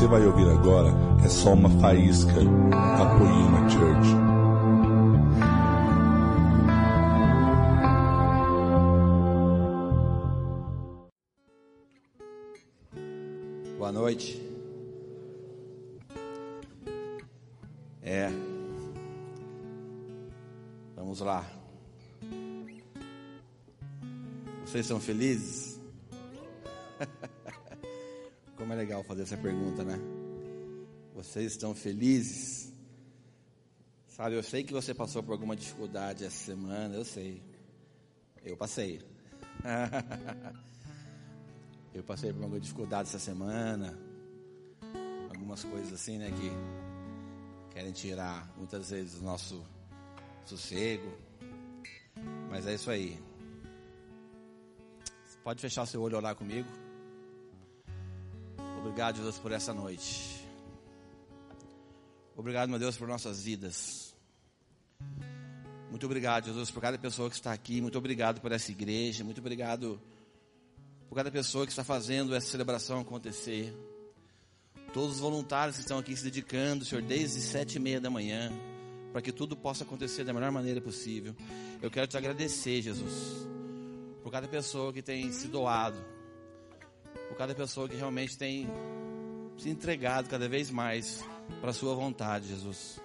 você vai ouvir agora é só uma faísca da Poema Church. Boa noite. É. Vamos lá. Vocês são felizes? É legal fazer essa pergunta, né? Vocês estão felizes? Sabe, eu sei que você passou por alguma dificuldade essa semana, eu sei. Eu passei. eu passei por alguma dificuldade essa semana. Algumas coisas assim, né, que querem tirar muitas vezes o nosso sossego. Mas é isso aí. Pode fechar seu olho e orar comigo. Obrigado, Jesus, por essa noite. Obrigado, meu Deus, por nossas vidas. Muito obrigado, Jesus, por cada pessoa que está aqui. Muito obrigado por essa igreja. Muito obrigado por cada pessoa que está fazendo essa celebração acontecer. Todos os voluntários que estão aqui se dedicando, Senhor, desde sete e meia da manhã, para que tudo possa acontecer da melhor maneira possível. Eu quero te agradecer, Jesus, por cada pessoa que tem se doado por cada pessoa que realmente tem se entregado cada vez mais para a Sua vontade, Jesus.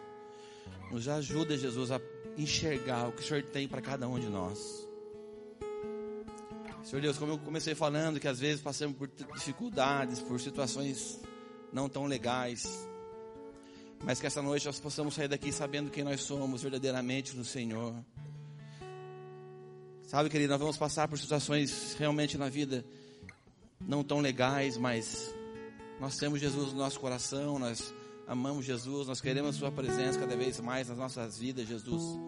Nos ajuda, Jesus, a enxergar o que o Senhor tem para cada um de nós. Senhor Deus, como eu comecei falando, que às vezes passamos por dificuldades, por situações não tão legais, mas que essa noite nós possamos sair daqui sabendo quem nós somos verdadeiramente no Senhor. Sabe, querido, nós vamos passar por situações realmente na vida não tão legais, mas nós temos Jesus no nosso coração, nós amamos Jesus, nós queremos Sua presença cada vez mais nas nossas vidas, Jesus.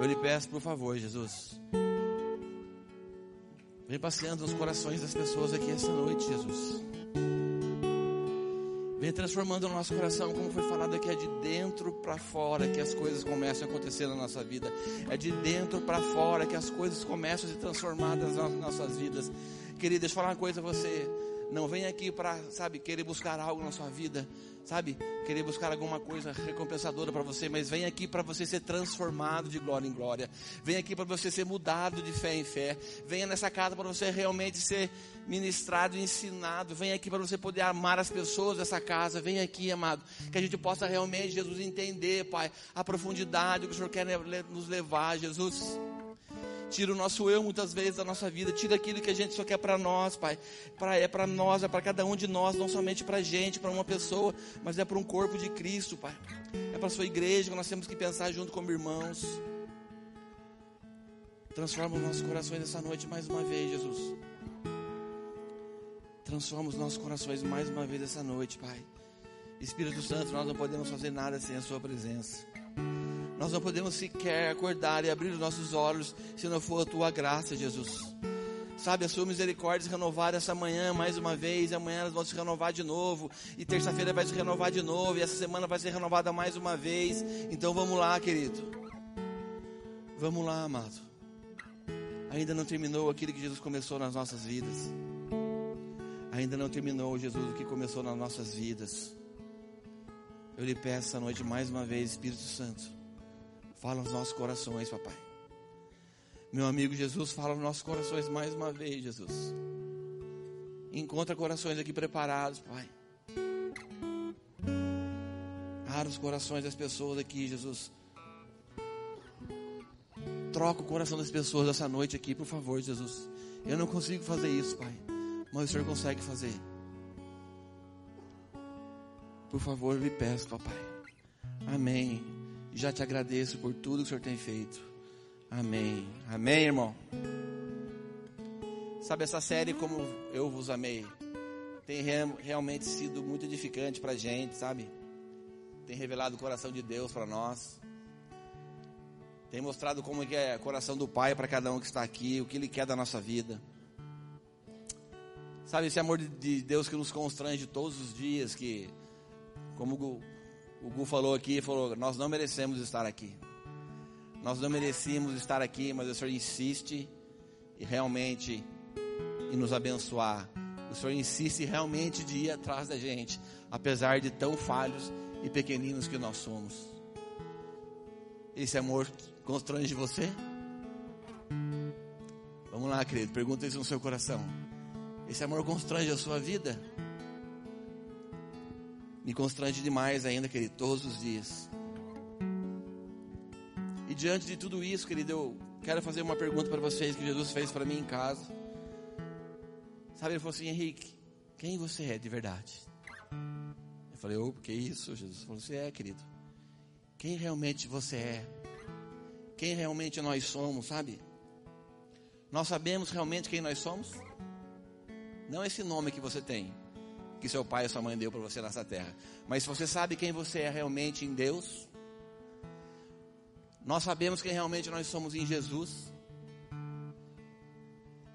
Eu lhe peço, por favor, Jesus, vem passeando nos corações das pessoas aqui essa noite, Jesus. Vem transformando o nosso coração, como foi falado aqui, é de dentro para fora que as coisas começam a acontecer na nossa vida. É de dentro para fora que as coisas começam a se transformar nas nossas vidas. Querido, deixa eu falar uma coisa a você. Não vem aqui para, sabe, querer buscar algo na sua vida, sabe? Querer buscar alguma coisa recompensadora para você, mas vem aqui para você ser transformado de glória em glória. Vem aqui para você ser mudado de fé em fé. Venha nessa casa para você realmente ser ministrado ensinado. Vem aqui para você poder amar as pessoas dessa casa. Vem aqui, amado, que a gente possa realmente, Jesus, entender, Pai, a profundidade que o Senhor quer nos levar, Jesus. Tira o nosso eu muitas vezes da nossa vida. Tira aquilo que a gente só quer para nós, Pai. Pra, é para nós, é para cada um de nós, não somente para a gente, para uma pessoa, mas é para um corpo de Cristo, Pai. É para a sua igreja que nós temos que pensar junto como irmãos. Transforma os nossos corações essa noite mais uma vez, Jesus. Transforma os nossos corações mais uma vez essa noite, Pai. Espírito Santo, nós não podemos fazer nada sem a Sua presença. Nós não podemos sequer acordar e abrir os nossos olhos se não for a tua graça, Jesus. Sabe, a sua misericórdia se renovar essa manhã mais uma vez, e amanhã elas vão se renovar de novo, e terça-feira vai se renovar de novo, e essa semana vai ser renovada mais uma vez. Então vamos lá, querido. Vamos lá, amado. Ainda não terminou aquilo que Jesus começou nas nossas vidas. Ainda não terminou, Jesus, o que começou nas nossas vidas. Eu lhe peço essa noite mais uma vez, Espírito Santo Fala nos nossos corações, papai. Meu amigo Jesus, fala nos nossos corações mais uma vez, Jesus. Encontra corações aqui preparados, Pai. Ara os corações das pessoas aqui, Jesus. Troca o coração das pessoas essa noite aqui, por favor, Jesus. Eu não consigo fazer isso, Pai. Mas o Senhor consegue fazer. Por favor, lhe peço, papai. Amém. Já te agradeço por tudo que o Senhor tem feito. Amém. Amém, irmão. Sabe, essa série, como eu vos amei, tem realmente sido muito edificante para gente, sabe? Tem revelado o coração de Deus para nós. Tem mostrado como é o coração do Pai para cada um que está aqui, o que Ele quer da nossa vida. Sabe, esse amor de Deus que nos constrange todos os dias, que, como o Gu falou aqui, falou, nós não merecemos estar aqui. Nós não merecíamos estar aqui, mas o Senhor insiste e realmente nos abençoar, O Senhor insiste realmente de ir atrás da gente, apesar de tão falhos e pequeninos que nós somos. Esse amor constrange você? Vamos lá, querido, pergunta isso no seu coração. Esse amor constrange a sua vida? Me constrange demais ainda, querido, todos os dias. E diante de tudo isso, querido, eu quero fazer uma pergunta para vocês que Jesus fez para mim em casa. Sabe, ele falou assim: Henrique, quem você é de verdade? Eu falei: oh, que isso? Jesus falou: Você é, querido. Quem realmente você é? Quem realmente nós somos, sabe? Nós sabemos realmente quem nós somos? Não esse nome que você tem, que seu pai ou sua mãe deu para você nessa terra. Mas você sabe quem você é realmente em Deus? Nós sabemos quem realmente nós somos em Jesus.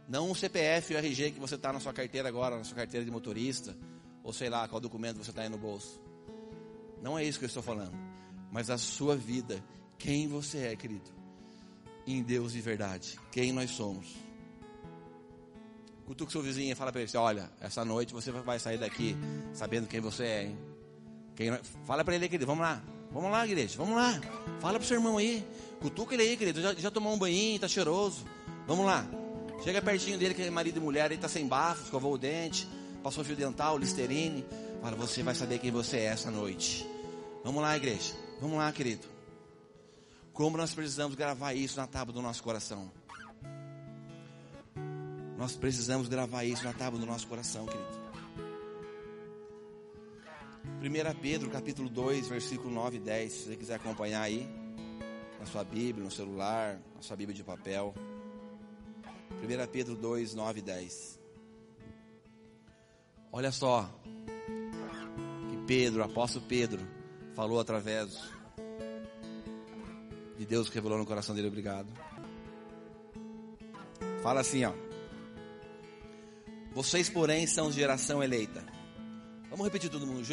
Não o CPF e o RG que você está na sua carteira agora, na sua carteira de motorista, ou sei lá qual documento você está aí no bolso. Não é isso que eu estou falando. Mas a sua vida, quem você é, querido, em Deus de verdade, quem nós somos. Cutuca seu vizinho e fala para ele: assim, Olha, essa noite você vai sair daqui sabendo quem você é, hein? Quem, fala para ele, querido, vamos lá. Vamos lá, igreja, vamos lá. Fala pro seu irmão aí. Cutuca ele aí, querido. Já, já tomou um banho, tá cheiroso. Vamos lá. Chega pertinho dele, que é marido e mulher, ele tá sem bafo, escovou o dente, passou fio dental, listerine. Fala, você vai saber quem você é essa noite. Vamos lá, igreja. Vamos lá, querido. Como nós precisamos gravar isso na tábua do nosso coração. Nós precisamos gravar isso na tábua do nosso coração, querido. 1 Pedro capítulo 2, versículo 9 e 10. Se você quiser acompanhar aí, na sua Bíblia, no celular, na sua Bíblia de papel. 1 Pedro 2, 9 e 10. Olha só que Pedro, apóstolo Pedro, falou através de Deus que revelou no coração dele, obrigado. Fala assim, ó. Vocês, porém, são geração eleita. Vamos repetir todo mundo,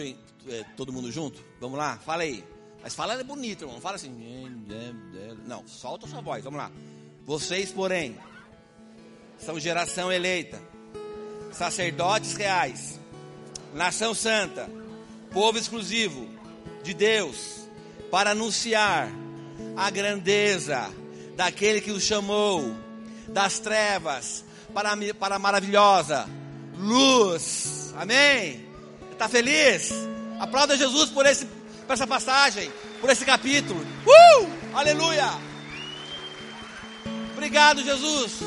é, todo mundo junto? Vamos lá? Fala aí. Mas fala bonito, irmão. Fala assim. Não, solta sua voz. Vamos lá. Vocês, porém, são geração eleita, sacerdotes reais, nação santa, povo exclusivo de Deus, para anunciar a grandeza daquele que os chamou das trevas para, para a maravilhosa luz. Amém? Está feliz? Aplauda Jesus por, esse, por essa passagem, por esse capítulo. Uh! Aleluia! Obrigado, Jesus,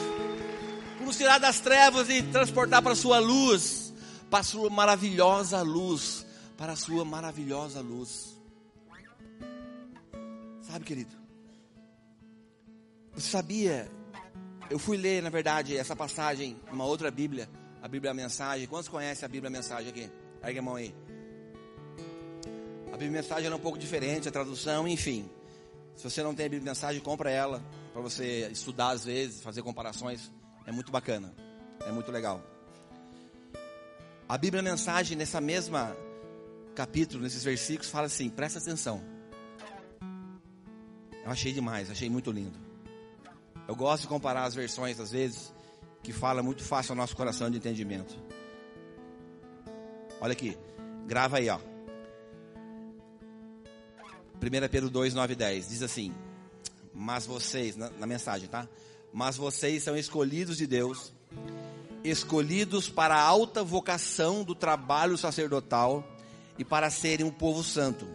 por nos tirar das trevas e transportar para a sua luz, para a sua maravilhosa luz, para a sua maravilhosa luz. Sabe, querido? Você sabia? Eu fui ler, na verdade, essa passagem, uma outra Bíblia, a Bíblia Mensagem. Quantos conhecem a Bíblia Mensagem aqui? Ergue a mão aí. A Bíblia Mensagem era um pouco diferente, a tradução, enfim. Se você não tem a Bíblia Mensagem, compra ela para você estudar às vezes, fazer comparações. É muito bacana. É muito legal. A Bíblia Mensagem, nessa mesma capítulo, nesses versículos, fala assim: presta atenção. Eu achei demais, achei muito lindo. Eu gosto de comparar as versões, às vezes, que fala muito fácil ao nosso coração de entendimento. Olha aqui, grava aí, ó. 1 Pedro 2, 9 e 10 diz assim: Mas vocês, na, na mensagem, tá? Mas vocês são escolhidos de Deus, escolhidos para a alta vocação do trabalho sacerdotal e para serem um povo santo.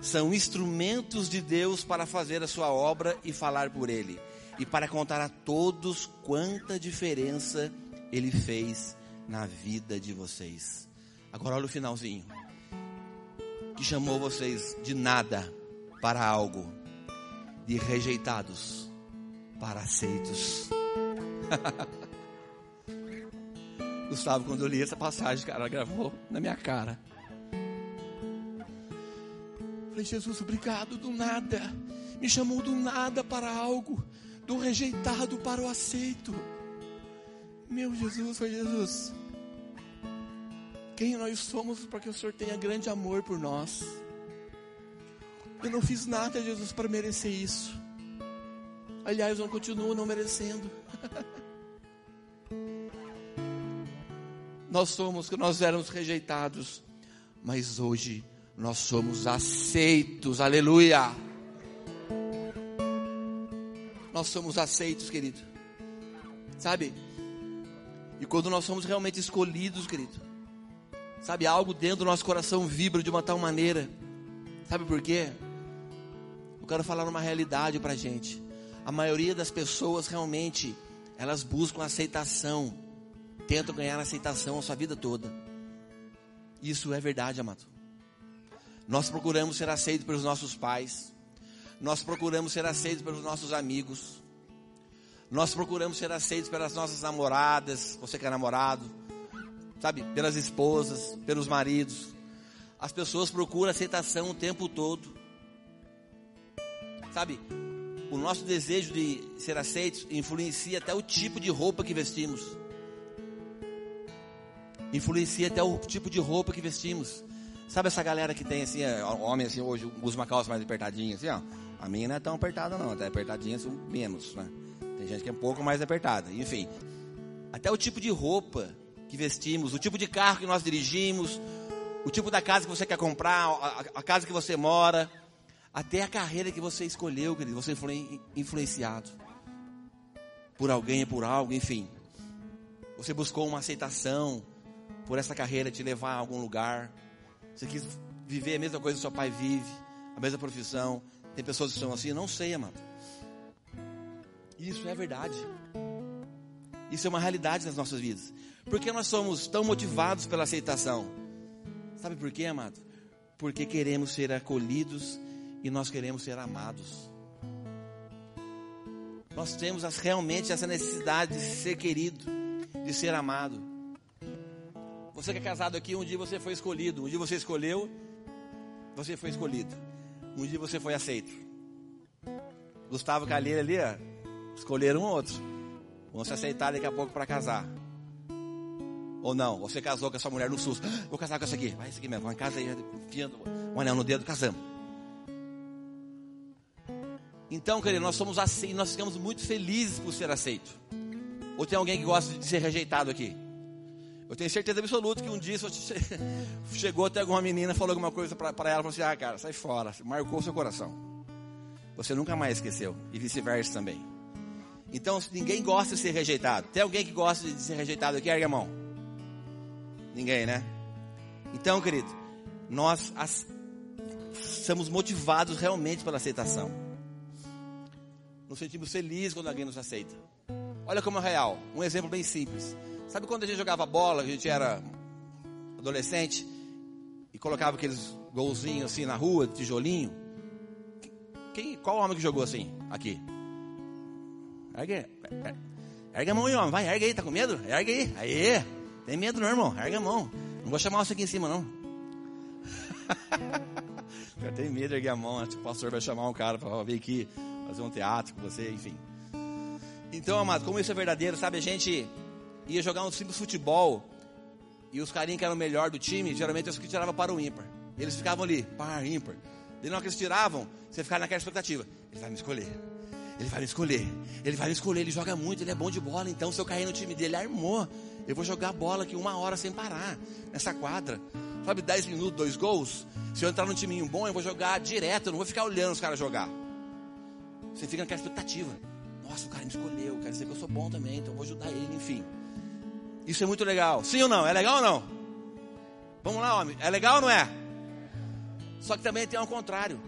São instrumentos de Deus para fazer a sua obra e falar por ele, e para contar a todos quanta diferença ele fez na vida de vocês. Agora olha o finalzinho que chamou vocês de nada para algo, de rejeitados para aceitos. Gustavo, quando eu li essa passagem, cara, gravou na minha cara. Falei, Jesus, obrigado do nada. Me chamou do nada para algo, do rejeitado para o aceito. Meu Jesus, foi Jesus quem nós somos para que o Senhor tenha grande amor por nós. Eu não fiz nada, Jesus, para merecer isso. Aliás, eu continuo não merecendo. nós somos, que nós éramos rejeitados, mas hoje nós somos aceitos, aleluia. Nós somos aceitos, querido. Sabe? E quando nós somos realmente escolhidos, querido, sabe, algo dentro do nosso coração vibra de uma tal maneira. Sabe por quê? Eu quero falar uma realidade pra gente. A maioria das pessoas realmente, elas buscam aceitação, tentam ganhar aceitação a sua vida toda. Isso é verdade, amado. Nós procuramos ser aceitos pelos nossos pais. Nós procuramos ser aceitos pelos nossos amigos. Nós procuramos ser aceitos pelas nossas namoradas, você que é namorado, sabe, pelas esposas, pelos maridos. As pessoas procuram aceitação o tempo todo. Sabe, o nosso desejo de ser aceitos influencia até o tipo de roupa que vestimos. Influencia até o tipo de roupa que vestimos. Sabe essa galera que tem assim, homem assim, hoje usa uma calça mais apertadinha assim, ó. A minha não é tão apertada não, até apertadinha menos, né? Tem gente que é um pouco mais apertada. Enfim, até o tipo de roupa que vestimos, o tipo de carro que nós dirigimos, o tipo da casa que você quer comprar, a, a casa que você mora, até a carreira que você escolheu, querido, você foi influenciado por alguém, por algo, enfim. Você buscou uma aceitação por essa carreira te levar a algum lugar. Você quis viver a mesma coisa que seu pai vive, a mesma profissão. Tem pessoas que são assim, não sei, amado. Isso é verdade. Isso é uma realidade nas nossas vidas. Por que nós somos tão motivados pela aceitação? Sabe por quê, amado? Porque queremos ser acolhidos e nós queremos ser amados. Nós temos realmente essa necessidade de ser querido, de ser amado. Você que é casado aqui, um dia você foi escolhido. Um dia você escolheu, você foi escolhido. Um dia você foi aceito. Gustavo Calheira ali, ó, escolheram um outro. Vão se aceitar daqui a pouco para casar. Ou não, você casou com essa mulher no susto. Ah, vou casar com essa aqui. Vai, essa aqui mesmo. Vai em casa aí, enfiando um anel no dedo, casamos. Então, querido, nós somos aceitos, nós ficamos muito felizes por ser aceito. Ou tem alguém que gosta de ser rejeitado aqui? Eu tenho certeza absoluta que um dia você chegou até alguma menina, falou alguma coisa para ela, falou assim: ah, cara, sai fora, marcou seu coração. Você nunca mais esqueceu, e vice-versa também. Então, ninguém gosta de ser rejeitado. Tem alguém que gosta de ser rejeitado aqui? Ergue a mão. Ninguém, né? Então, querido, nós as, somos motivados realmente pela aceitação. Nos sentimos felizes quando alguém nos aceita. Olha como é real. Um exemplo bem simples. Sabe quando a gente jogava bola, a gente era adolescente e colocava aqueles golzinhos assim na rua, tijolinho? Quem, qual homem que jogou assim aqui? Ergue, ergue a mão aí, homem. Vai, ergue aí, tá com medo? Ergue aí. Aê, tem medo não, irmão. Ergue a mão. Não vou chamar você aqui em cima, não. Eu tenho medo de erguer a mão. Acho que o pastor vai chamar um cara para vir aqui fazer um teatro com você, enfim. Então, amado, como isso é verdadeiro, sabe? A gente ia jogar um simples futebol e os carinhos que eram o melhor do time, geralmente os que tiravam para o ímpar. Eles ficavam ali, par, ímpar. Daí na hora que eles tiravam, você ficava naquela expectativa. Ele vai me escolher. Ele vai me escolher. Ele vai me escolher. Ele joga muito, ele é bom de bola. Então, se eu cair no time dele, armou. Eu vou jogar bola aqui uma hora sem parar. Nessa quadra. Sabe, 10 minutos, dois gols. Se eu entrar num timinho bom, eu vou jogar direto. Eu não vou ficar olhando os caras jogar. Você fica naquela expectativa. Nossa, o cara me escolheu. Quer dizer que eu sou bom também. Então eu vou ajudar ele, enfim. Isso é muito legal. Sim ou não? É legal ou não? Vamos lá, homem. É legal ou não é? Só que também tem ao contrário.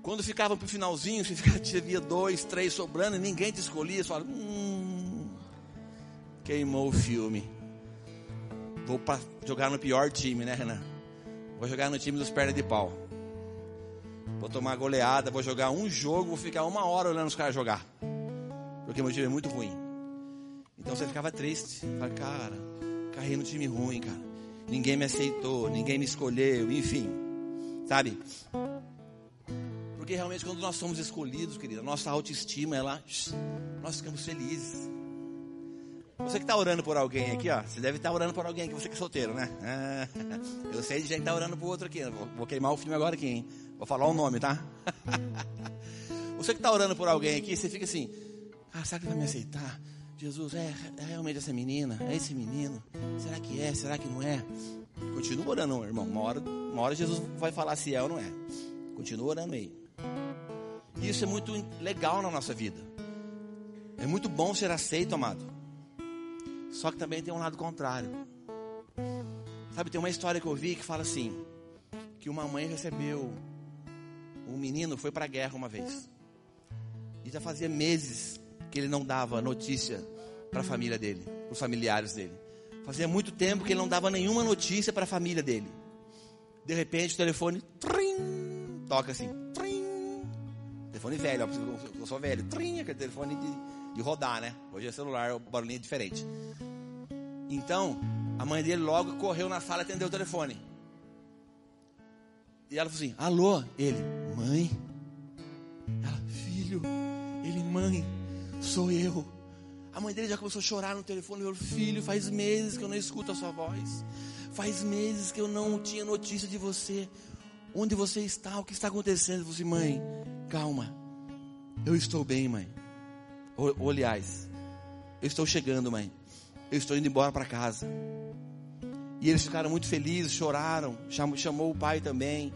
Quando ficava pro finalzinho, você via dois, três sobrando e ninguém te escolhia, você fala, hum, queimou o filme. Vou pra jogar no pior time, né, Renan? Vou jogar no time dos pernas de pau. Vou tomar goleada, vou jogar um jogo, vou ficar uma hora olhando os caras jogar. Porque meu time é muito ruim. Então você ficava triste. Fala, cara, caí no time ruim, cara. Ninguém me aceitou, ninguém me escolheu, enfim. Sabe? Porque realmente quando nós somos escolhidos, querida, nossa autoestima, ela, nós ficamos felizes. Você que está orando por alguém aqui, ó, você deve estar tá orando por alguém aqui, você que é solteiro, né? Ah, eu sei de gente que está orando por outro aqui. Vou, vou, queimar o filme agora aqui, hein? Vou falar o nome, tá? Você que está orando por alguém aqui, você fica assim, ah, será que ele vai me aceitar? Jesus, é, é realmente essa menina? É esse menino? Será que é? Será que não é? Continua orando, irmão. Uma hora, uma hora Jesus vai falar se é ou não é. Continua orando aí. E isso é muito legal na nossa vida. É muito bom ser aceito, amado. Só que também tem um lado contrário. Sabe, tem uma história que eu vi que fala assim: que uma mãe recebeu um menino, foi para a guerra uma vez. E já fazia meses que ele não dava notícia para a família dele, os familiares dele. Fazia muito tempo que ele não dava nenhuma notícia para a família dele. De repente o telefone trim, toca assim, trim. Telefone velho, eu sou velho, trim, aquele telefone de, de rodar, né? Hoje é celular, o barulhinho é diferente. Então, a mãe dele logo correu na sala e atendeu o telefone. E ela falou assim: Alô? Ele, mãe? Ela, filho? Ele, mãe, sou eu. A mãe dele já começou a chorar no telefone. Falou: Filho, faz meses que eu não escuto a sua voz. Faz meses que eu não tinha notícia de você. Onde você está? O que está acontecendo? Ele falou assim: Mãe, calma. Eu estou bem, mãe. Ou, ou aliás, eu estou chegando, mãe eu estou indo embora para casa. E eles ficaram muito felizes, choraram, chamou, chamou o pai também.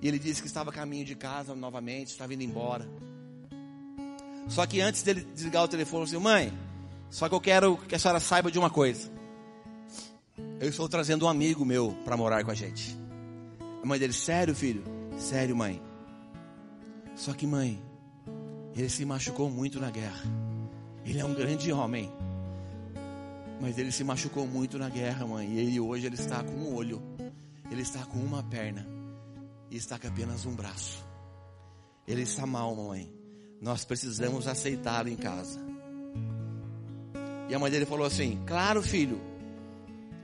E ele disse que estava a caminho de casa novamente, estava indo embora. Só que antes dele desligar o telefone, ele disse: Mãe, só que eu quero que a senhora saiba de uma coisa. Eu estou trazendo um amigo meu para morar com a gente. A mãe dele: Sério, filho? Sério, mãe. Só que, mãe, ele se machucou muito na guerra. Ele é um grande homem. Mas ele se machucou muito na guerra, mãe. E ele, hoje ele está com um olho. Ele está com uma perna. E está com apenas um braço. Ele está mal, mãe. Nós precisamos aceitá-lo em casa. E a mãe dele falou assim: Claro, filho.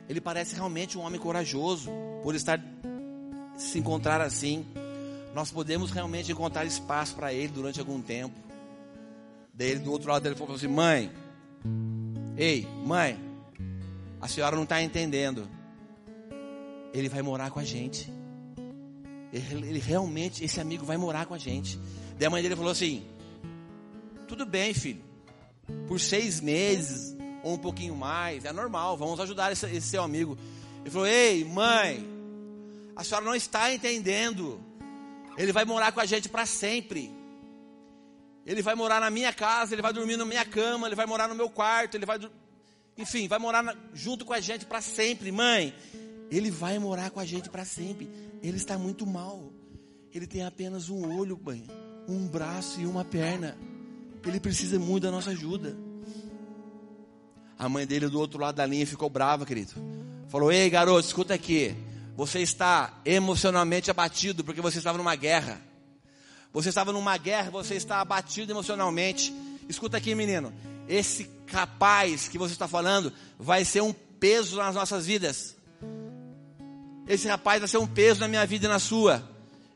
Ele parece realmente um homem corajoso. Por estar se encontrar assim. Nós podemos realmente encontrar espaço para ele durante algum tempo. Daí ele, do outro lado dele falou assim: Mãe, ei, mãe, a senhora não está entendendo. Ele vai morar com a gente. Ele, ele, realmente, esse amigo vai morar com a gente. Daí a mãe dele falou assim: Tudo bem, filho. Por seis meses ou um pouquinho mais, é normal. Vamos ajudar esse, esse seu amigo. Ele falou: Ei, mãe, a senhora não está entendendo. Ele vai morar com a gente para sempre. Ele vai morar na minha casa, ele vai dormir na minha cama, ele vai morar no meu quarto, ele vai enfim, vai morar na, junto com a gente para sempre, mãe. Ele vai morar com a gente para sempre. Ele está muito mal. Ele tem apenas um olho, mãe, um braço e uma perna. Ele precisa muito da nossa ajuda. A mãe dele do outro lado da linha ficou brava, querido. Falou: Ei, garoto, escuta aqui. Você está emocionalmente abatido porque você estava numa guerra. Você estava numa guerra, você está abatido emocionalmente. Escuta aqui, menino esse rapaz que você está falando vai ser um peso nas nossas vidas. Esse rapaz vai ser um peso na minha vida e na sua.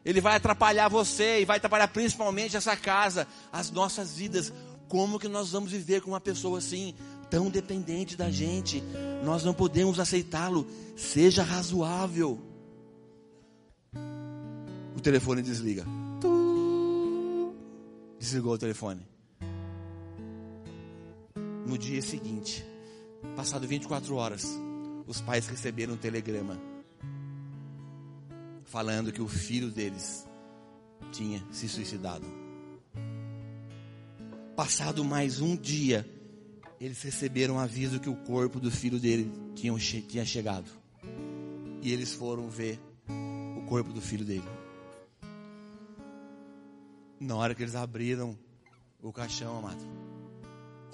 Ele vai atrapalhar você e vai atrapalhar principalmente essa casa, as nossas vidas. Como que nós vamos viver com uma pessoa assim, tão dependente da gente? Nós não podemos aceitá-lo. Seja razoável. O telefone desliga. Desligou o telefone no dia seguinte, passado 24 horas, os pais receberam um telegrama falando que o filho deles tinha se suicidado. Passado mais um dia, eles receberam um aviso que o corpo do filho dele tinha, tinha chegado. E eles foram ver o corpo do filho dele. Na hora que eles abriram o caixão, amado,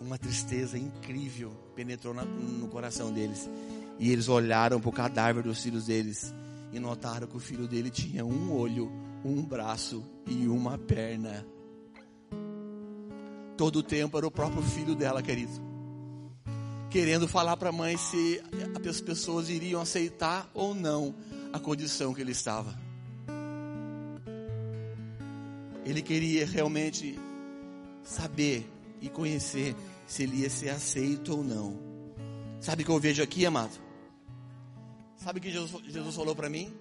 uma tristeza incrível penetrou na, no coração deles. E eles olharam para o cadáver dos filhos deles e notaram que o filho dele tinha um olho, um braço e uma perna. Todo o tempo era o próprio filho dela, querido. Querendo falar para a mãe se as pessoas iriam aceitar ou não a condição que ele estava. Ele queria realmente saber e conhecer se ele ia ser aceito ou não. Sabe o que eu vejo aqui, amado? Sabe o que Jesus, Jesus falou para mim?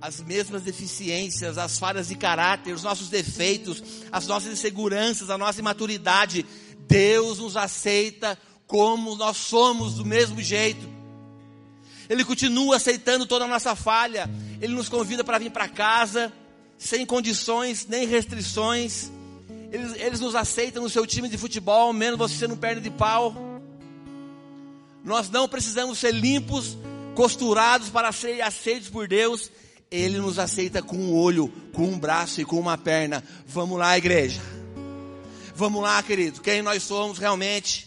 As mesmas deficiências, as falhas de caráter, os nossos defeitos, as nossas inseguranças, a nossa imaturidade Deus nos aceita como nós somos, do mesmo jeito. Ele continua aceitando toda a nossa falha. Ele nos convida para vir para casa, sem condições nem restrições. Eles, eles nos aceitam no seu time de futebol, menos você sendo perna de pau. Nós não precisamos ser limpos, costurados para serem aceitos por Deus. Ele nos aceita com um olho, com um braço e com uma perna. Vamos lá, igreja. Vamos lá, querido. Quem nós somos realmente.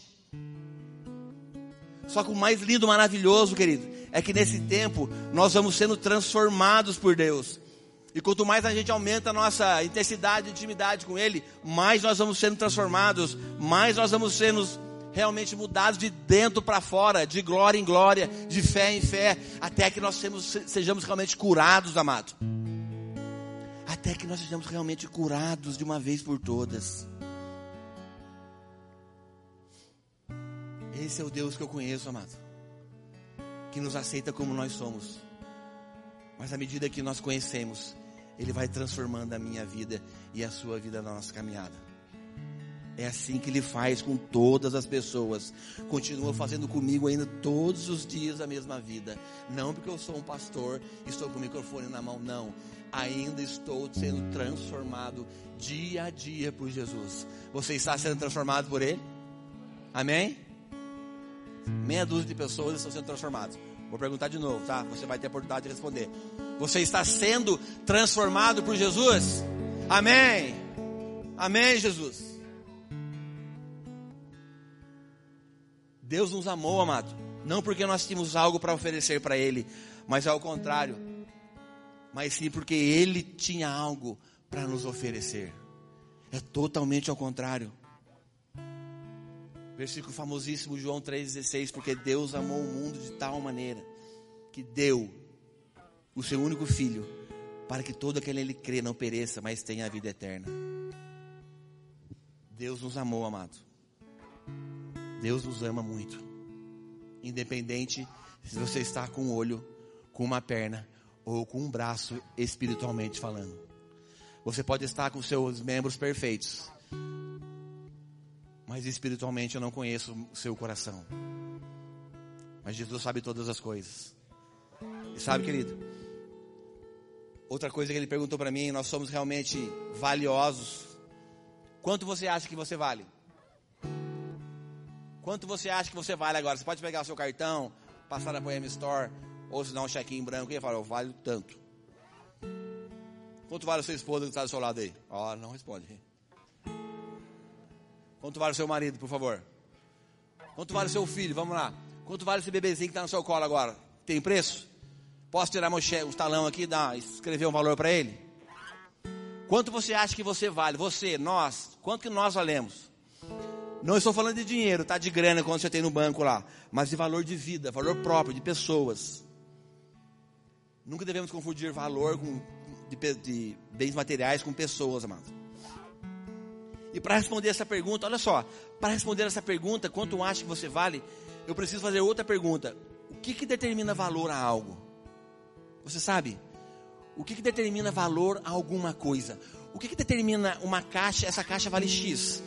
Só que o mais lindo, maravilhoso, querido, é que nesse tempo nós vamos sendo transformados por Deus. E quanto mais a gente aumenta a nossa intensidade de intimidade com Ele, mais nós vamos sendo transformados, mais nós vamos sendo realmente mudados de dentro para fora, de glória em glória, de fé em fé, até que nós sejamos, sejamos realmente curados, amado. Até que nós sejamos realmente curados de uma vez por todas. Esse é o Deus que eu conheço, amado. Que nos aceita como nós somos. Mas à medida que nós conhecemos, Ele vai transformando a minha vida e a sua vida na nossa caminhada. É assim que Ele faz com todas as pessoas. Continua fazendo comigo ainda todos os dias a mesma vida. Não porque eu sou um pastor, estou com o microfone na mão, não. Ainda estou sendo transformado dia a dia por Jesus. Você está sendo transformado por Ele? Amém? Meia dúzia de pessoas estão sendo transformadas. Vou perguntar de novo, tá? Você vai ter a oportunidade de responder. Você está sendo transformado por Jesus? Amém. Amém, Jesus. Deus nos amou, amado. Não porque nós tínhamos algo para oferecer para Ele, mas ao contrário. Mas sim porque Ele tinha algo para nos oferecer. É totalmente ao contrário. Versículo famosíssimo, João 3,16. Porque Deus amou o mundo de tal maneira que deu o seu único filho, para que todo aquele ele crê não pereça, mas tenha a vida eterna. Deus nos amou, amado. Deus nos ama muito. Independente se você está com um olho, com uma perna ou com um braço espiritualmente falando. Você pode estar com seus membros perfeitos, mas espiritualmente eu não conheço o seu coração. Mas Jesus sabe todas as coisas. E sabe, querido? Outra coisa que ele perguntou para mim, nós somos realmente valiosos. Quanto você acha que você vale? Quanto você acha que você vale agora? Você pode pegar o seu cartão, passar na Poema Store, ou se dar um cheque em branco e falar, eu valho tanto. Quanto vale a sua esposa que está do seu lado aí? Ó, oh, não responde. Quanto vale o seu marido, por favor? Quanto vale o seu filho? Vamos lá. Quanto vale esse bebezinho que está no seu colo agora? Tem preço? Posso tirar meu um talão aqui e escrever um valor para ele? Quanto você acha que você vale? Você, nós, quanto que nós valemos? Não estou falando de dinheiro, tá? De grana quando você tem no banco lá, mas de valor de vida, valor próprio, de pessoas. Nunca devemos confundir valor com, de, de bens materiais com pessoas, amados. E para responder essa pergunta, olha só, para responder essa pergunta, quanto acha que você vale, eu preciso fazer outra pergunta. O que, que determina valor a algo? Você sabe? O que, que determina valor a alguma coisa? O que, que determina uma caixa? Essa caixa vale X.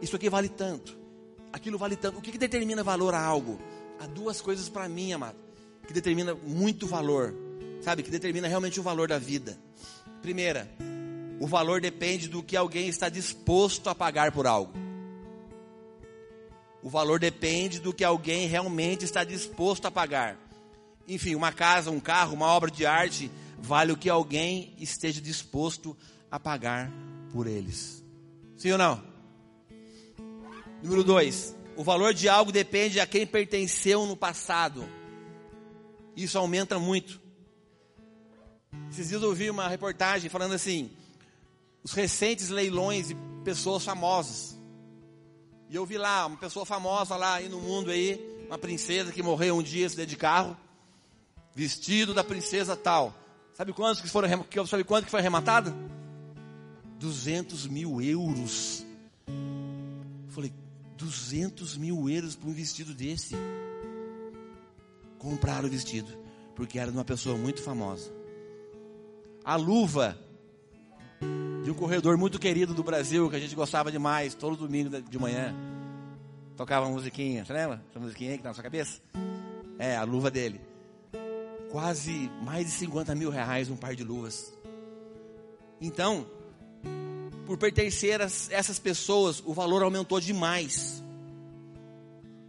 Isso aqui vale tanto. Aquilo vale tanto. O que, que determina valor a algo? Há duas coisas para mim, amado, que determina muito valor. Sabe? Que determina realmente o valor da vida. Primeira, o valor depende do que alguém está disposto a pagar por algo. O valor depende do que alguém realmente está disposto a pagar. Enfim, uma casa, um carro, uma obra de arte, vale o que alguém esteja disposto a pagar por eles. Sim ou não? Número dois, o valor de algo depende a quem pertenceu no passado. Isso aumenta muito. Esses dias eu ouvi uma reportagem falando assim: os recentes leilões de pessoas famosas. E eu vi lá uma pessoa famosa lá aí no mundo aí, uma princesa que morreu um dia de carro, vestido da princesa tal. Sabe quantos que foram sabe quanto que foi arrematado? 200 mil euros. Eu falei, 200 mil euros por um vestido desse. Compraram o vestido, porque era de uma pessoa muito famosa. A luva de um corredor muito querido do Brasil, que a gente gostava demais, todo domingo de manhã. tocava uma musiquinha, você lembra? Essa musiquinha aí que tá na sua cabeça? É, a luva dele. Quase mais de 50 mil reais um par de luvas. Então, por pertencer a essas pessoas, o valor aumentou demais.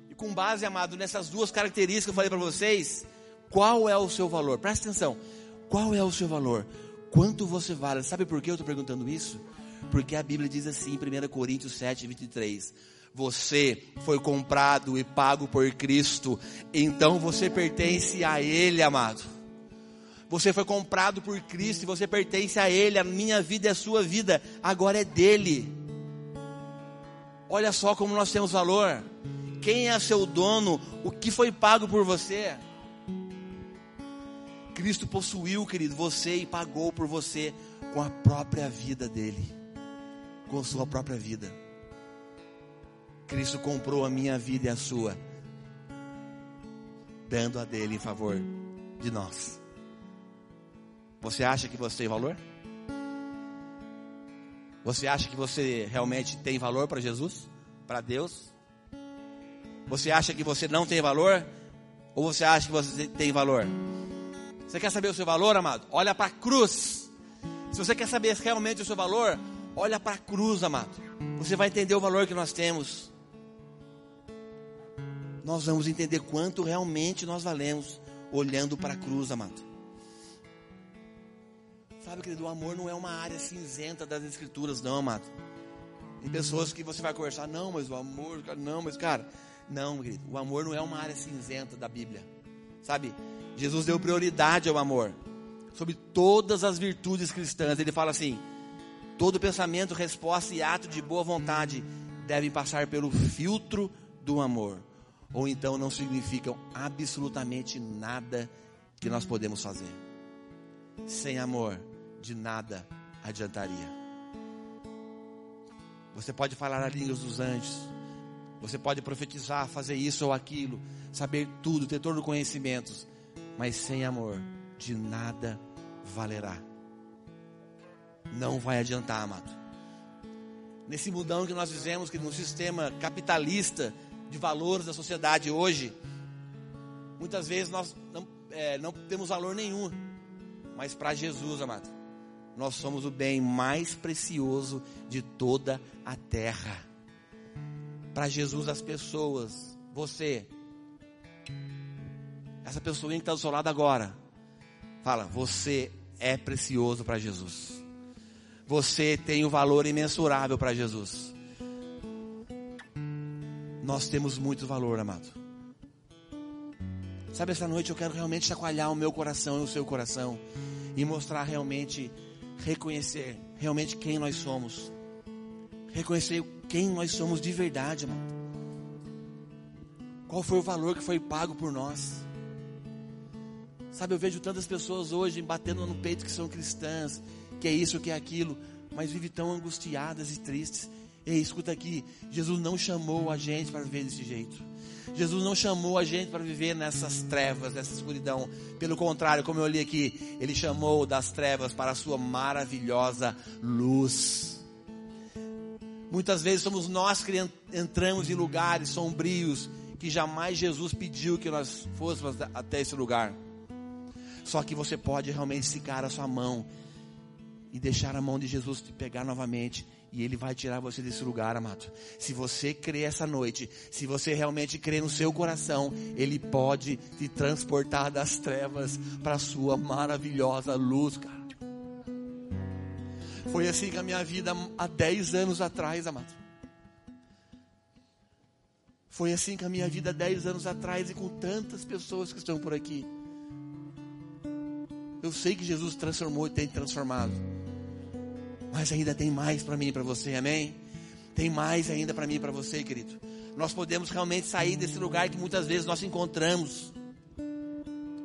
E com base, amado, nessas duas características que eu falei para vocês, qual é o seu valor? Presta atenção. Qual é o seu valor? Quanto você vale? Sabe por que eu estou perguntando isso? Porque a Bíblia diz assim, em 1 Coríntios 7, 23. Você foi comprado e pago por Cristo, então você pertence a Ele, amado. Você foi comprado por Cristo e você pertence a Ele. A minha vida é a sua vida, agora é dele. Olha só como nós temos valor. Quem é seu dono? O que foi pago por você? Cristo possuiu, querido, você e pagou por você com a própria vida dele, com a sua própria vida. Cristo comprou a minha vida e a sua, dando a dele em favor de nós. Você acha que você tem valor? Você acha que você realmente tem valor para Jesus? Para Deus? Você acha que você não tem valor? Ou você acha que você tem valor? Você quer saber o seu valor, amado? Olha para a cruz. Se você quer saber realmente o seu valor, olha para a cruz, amado. Você vai entender o valor que nós temos. Nós vamos entender quanto realmente nós valemos olhando para a cruz, amado. Sabe, querido, o amor não é uma área cinzenta das escrituras, não, amado. Tem pessoas que você vai conversar, não, mas o amor, não, mas cara, não, querido, o amor não é uma área cinzenta da Bíblia. Sabe? Jesus deu prioridade ao amor sobre todas as virtudes cristãs. Ele fala assim: todo pensamento, resposta e ato de boa vontade devem passar pelo filtro do amor, ou então não significam absolutamente nada que nós podemos fazer. Sem amor, de nada adiantaria. Você pode falar a língua dos anjos, você pode profetizar, fazer isso ou aquilo, saber tudo, ter todo o conhecimento, mas sem amor, de nada valerá. Não vai adiantar, amado. Nesse mudão que nós fizemos, que no sistema capitalista de valores da sociedade hoje, muitas vezes nós não, é, não temos valor nenhum, mas para Jesus, amado nós somos o bem mais precioso de toda a terra. Para Jesus, as pessoas, você, essa pessoa que está do seu lado agora, fala: você é precioso para Jesus. Você tem um valor imensurável para Jesus. Nós temos muito valor, amado. Sabe, essa noite eu quero realmente chacoalhar o meu coração e o seu coração e mostrar realmente reconhecer realmente quem nós somos. Reconhecer quem nós somos de verdade, amado. Qual foi o valor que foi pago por nós? Sabe, eu vejo tantas pessoas hoje batendo no peito que são cristãs, que é isso, que é aquilo, mas vivem tão angustiadas e tristes. Ei, escuta aqui, Jesus não chamou a gente para viver desse jeito. Jesus não chamou a gente para viver nessas trevas, nessa escuridão. Pelo contrário, como eu li aqui, Ele chamou das trevas para a sua maravilhosa luz. Muitas vezes somos nós que entramos em lugares sombrios que jamais Jesus pediu que nós fôssemos até esse lugar. Só que você pode realmente esticar a sua mão e deixar a mão de Jesus te pegar novamente e Ele vai tirar você desse lugar, amado. Se você crê essa noite, se você realmente crê no seu coração, Ele pode te transportar das trevas para a sua maravilhosa luz, cara. Foi assim com a minha vida há 10 anos atrás, amado. Foi assim com a minha vida há 10 anos atrás e com tantas pessoas que estão por aqui. Eu sei que Jesus transformou e tem transformado. Mas ainda tem mais para mim e para você, amém? Tem mais ainda para mim e para você, querido. Nós podemos realmente sair desse lugar que muitas vezes nós encontramos.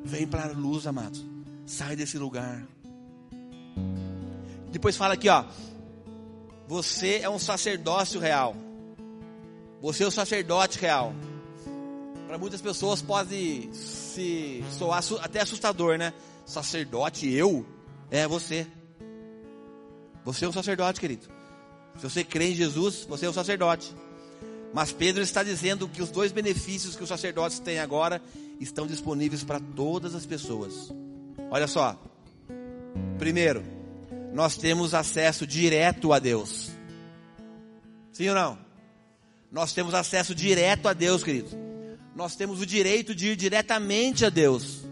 Vem para a luz, amado. Sai desse lugar. Depois fala aqui, ó. Você é um sacerdócio real. Você é o um sacerdote real. Para muitas pessoas pode se soar até assustador, né? Sacerdote, eu? É você. Você é um sacerdote, querido. Se você crê em Jesus, você é um sacerdote. Mas Pedro está dizendo que os dois benefícios que os sacerdotes têm agora estão disponíveis para todas as pessoas. Olha só. Primeiro, nós temos acesso direto a Deus. Sim ou não? Nós temos acesso direto a Deus, querido. Nós temos o direito de ir diretamente a Deus.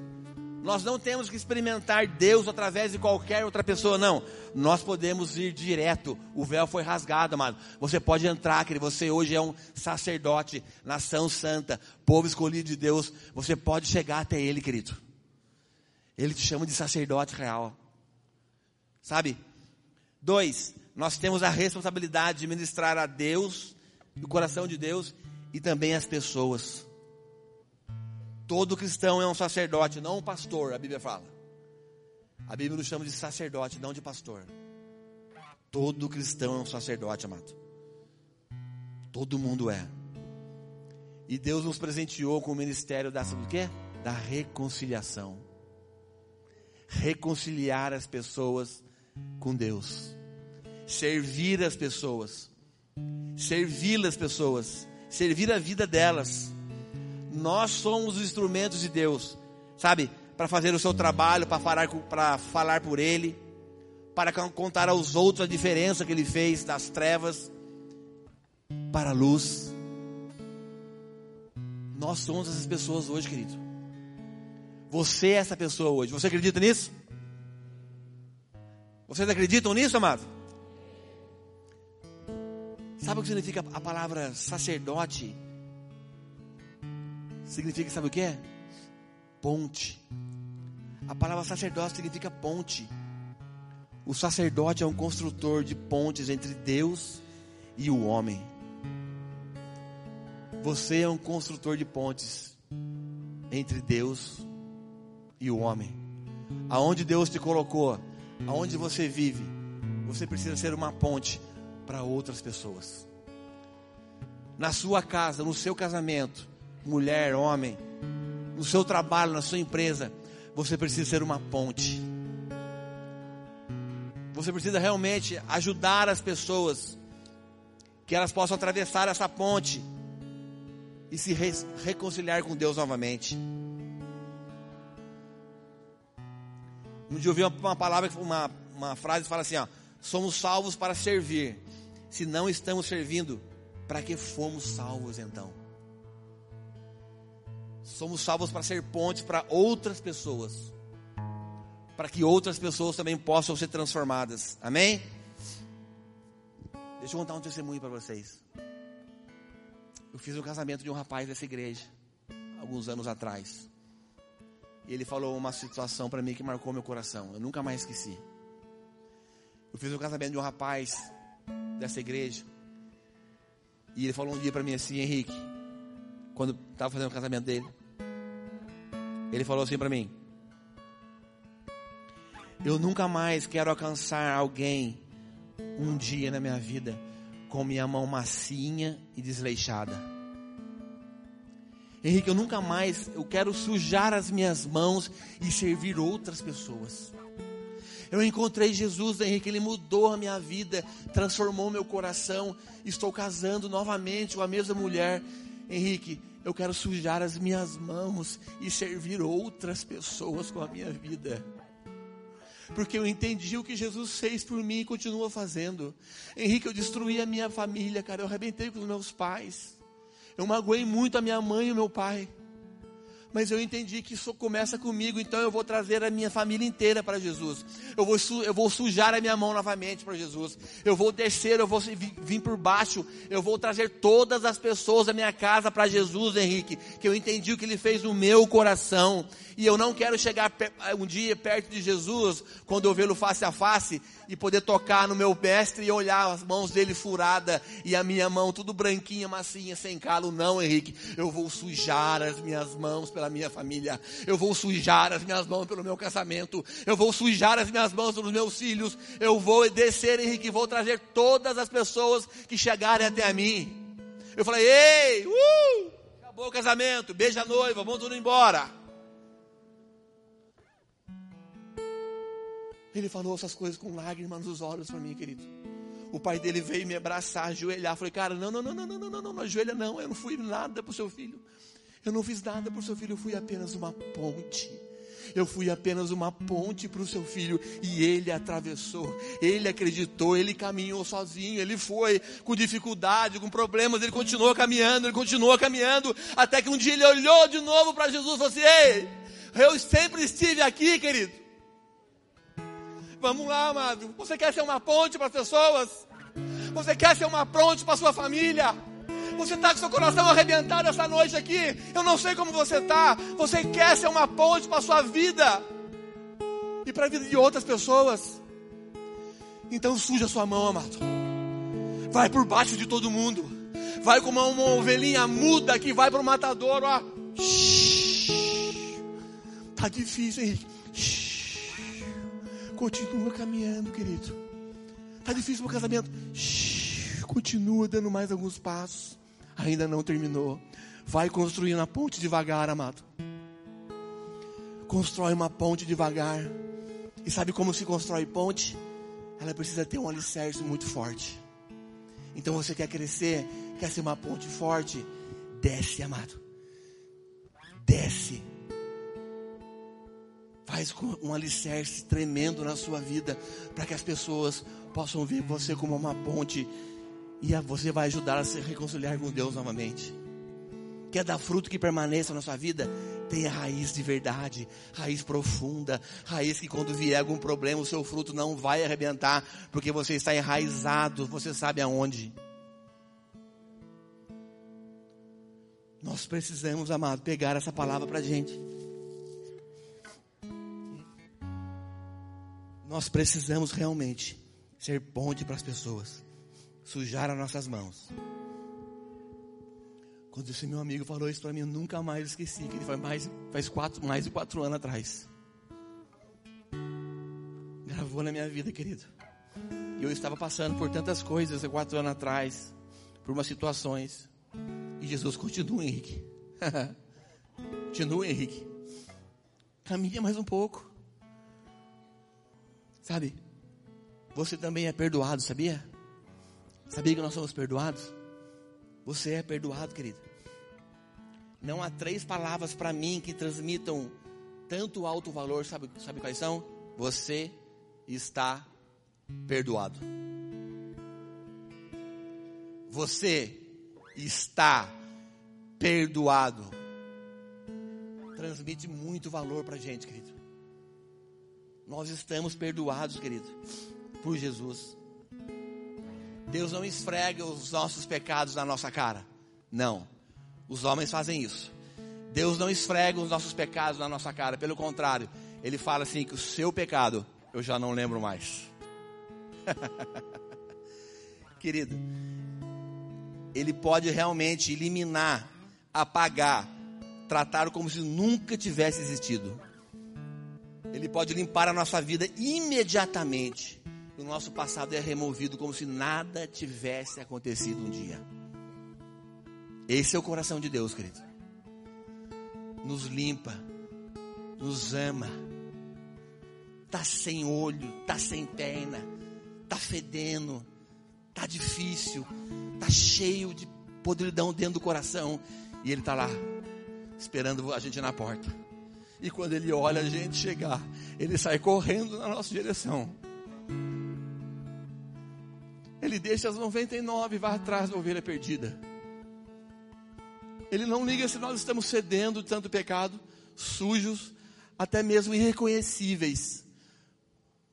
Nós não temos que experimentar Deus através de qualquer outra pessoa, não. Nós podemos ir direto. O véu foi rasgado, amado. Você pode entrar, querido. Você hoje é um sacerdote, nação santa, povo escolhido de Deus. Você pode chegar até Ele, querido. Ele te chama de sacerdote real. Sabe? Dois, nós temos a responsabilidade de ministrar a Deus, o coração de Deus e também as pessoas. Todo cristão é um sacerdote, não um pastor, a Bíblia fala. A Bíblia nos chama de sacerdote, não de pastor. Todo cristão é um sacerdote, amado. Todo mundo é. E Deus nos presenteou com o ministério da, do quê? Da reconciliação. Reconciliar as pessoas com Deus. Servir as pessoas. Servir as pessoas. Servir a vida delas nós somos os instrumentos de Deus, sabe? Para fazer o seu trabalho, para falar, para falar por Ele, para contar aos outros a diferença que Ele fez das trevas para a luz. Nós somos essas pessoas hoje, querido. Você é essa pessoa hoje. Você acredita nisso? Vocês acreditam nisso, amado? Sabe o que significa a palavra sacerdote? Significa, sabe o que é? Ponte. A palavra sacerdócio significa ponte. O sacerdote é um construtor de pontes entre Deus e o homem. Você é um construtor de pontes entre Deus e o homem. Aonde Deus te colocou, aonde você vive, você precisa ser uma ponte para outras pessoas. Na sua casa, no seu casamento, mulher, homem, no seu trabalho, na sua empresa, você precisa ser uma ponte. Você precisa realmente ajudar as pessoas que elas possam atravessar essa ponte e se re reconciliar com Deus novamente. Um dia eu ouvi uma palavra, uma, uma frase que fala assim: ó, somos salvos para servir. Se não estamos servindo, para que fomos salvos então? Somos salvos para ser pontes para outras pessoas. Para que outras pessoas também possam ser transformadas. Amém? Deixa eu contar um testemunho para vocês. Eu fiz um casamento de um rapaz dessa igreja, alguns anos atrás. E ele falou uma situação para mim que marcou meu coração. Eu nunca mais esqueci. Eu fiz um casamento de um rapaz dessa igreja. E ele falou um dia para mim assim, Henrique, quando estava fazendo o casamento dele. Ele falou assim para mim: Eu nunca mais quero alcançar alguém um dia na minha vida com minha mão macinha e desleixada. Henrique, eu nunca mais, eu quero sujar as minhas mãos e servir outras pessoas. Eu encontrei Jesus, Henrique, Ele mudou a minha vida, transformou meu coração. Estou casando novamente com a mesma mulher. Henrique, eu quero sujar as minhas mãos e servir outras pessoas com a minha vida. Porque eu entendi o que Jesus fez por mim e continua fazendo. Henrique, eu destruí a minha família, cara. Eu arrebentei com os meus pais. Eu magoei muito a minha mãe e o meu pai mas eu entendi que isso começa comigo, então eu vou trazer a minha família inteira para Jesus. Eu vou, eu vou sujar a minha mão novamente para Jesus. Eu vou descer, eu vou vir por baixo, eu vou trazer todas as pessoas da minha casa para Jesus, Henrique, que eu entendi o que ele fez no meu coração. E eu não quero chegar um dia perto de Jesus, quando eu vê-lo face a face, e poder tocar no meu mestre e olhar as mãos dele furada e a minha mão tudo branquinha, massinha, sem calo. Não, Henrique, eu vou sujar as minhas mãos pela minha família. Eu vou sujar as minhas mãos pelo meu casamento. Eu vou sujar as minhas mãos pelos meus filhos. Eu vou descer, Henrique, vou trazer todas as pessoas que chegarem até a mim. Eu falei, ei, uh, acabou o casamento, beija a noiva, vamos tudo embora. Ele falou essas coisas com lágrimas nos olhos para mim, querido. O pai dele veio me abraçar, ajoelhar. Falei, cara, não, não, não, não, não, não, não, não, não ajoelha não. Eu não fui nada para o seu filho. Eu não fiz nada o seu filho, eu fui apenas uma ponte. Eu fui apenas uma ponte para o seu filho e ele atravessou, ele acreditou, ele caminhou sozinho, ele foi com dificuldade, com problemas, ele continuou caminhando, ele continuou caminhando, até que um dia ele olhou de novo para Jesus e falou assim: Ei, eu sempre estive aqui, querido. Vamos lá, amado. Você quer ser uma ponte para as pessoas? Você quer ser uma ponte para a sua família? Você está com seu coração arrebentado essa noite aqui. Eu não sei como você está. Você quer ser uma ponte para a sua vida e para a vida de outras pessoas. Então suja sua mão, amado. Vai por baixo de todo mundo. Vai como uma ovelhinha muda que vai para o matador. Ó. Tá difícil, Henrique. Continua caminhando, querido. Tá difícil o casamento. Continua dando mais alguns passos ainda não terminou. Vai construindo a ponte devagar, amado. Constrói uma ponte devagar. E sabe como se constrói ponte? Ela precisa ter um alicerce muito forte. Então você quer crescer, quer ser uma ponte forte? Desce, amado. Desce. Faz um alicerce tremendo na sua vida, para que as pessoas possam ver você como uma ponte e você vai ajudar a se reconciliar com Deus novamente. Quer dar fruto que permaneça na sua vida? Tenha raiz de verdade, raiz profunda, raiz que quando vier algum problema, o seu fruto não vai arrebentar, porque você está enraizado, você sabe aonde. Nós precisamos, amado, pegar essa palavra para a gente. Nós precisamos realmente ser ponte para as pessoas sujar as nossas mãos. Quando esse meu amigo falou isso para mim, eu nunca mais esqueci, que ele faz mais, faz quatro, mais de quatro anos atrás. Gravou na minha vida, querido. Eu estava passando por tantas coisas há quatro anos atrás, por umas situações. E Jesus continua, Henrique. continua, Henrique. Caminha mais um pouco. Sabe? Você também é perdoado, sabia? Sabia que nós somos perdoados? Você é perdoado, querido. Não há três palavras para mim que transmitam tanto alto valor, sabe, sabe quais são? Você está perdoado. Você está perdoado. Transmite muito valor para a gente, querido. Nós estamos perdoados, querido, por Jesus. Deus não esfrega os nossos pecados na nossa cara. Não. Os homens fazem isso. Deus não esfrega os nossos pecados na nossa cara. Pelo contrário, Ele fala assim: que o seu pecado eu já não lembro mais. Querido, Ele pode realmente eliminar, apagar, tratar como se nunca tivesse existido. Ele pode limpar a nossa vida imediatamente o nosso passado é removido como se nada tivesse acontecido um dia. Esse é o coração de Deus, querido. Nos limpa, nos ama. Tá sem olho, tá sem perna, tá fedendo, tá difícil, tá cheio de podridão dentro do coração e ele tá lá esperando a gente na porta. E quando ele olha a gente chegar, ele sai correndo na nossa direção ele deixa as 99 e vai atrás da ovelha perdida. Ele não liga se nós estamos cedendo de tanto pecado, sujos, até mesmo irreconhecíveis.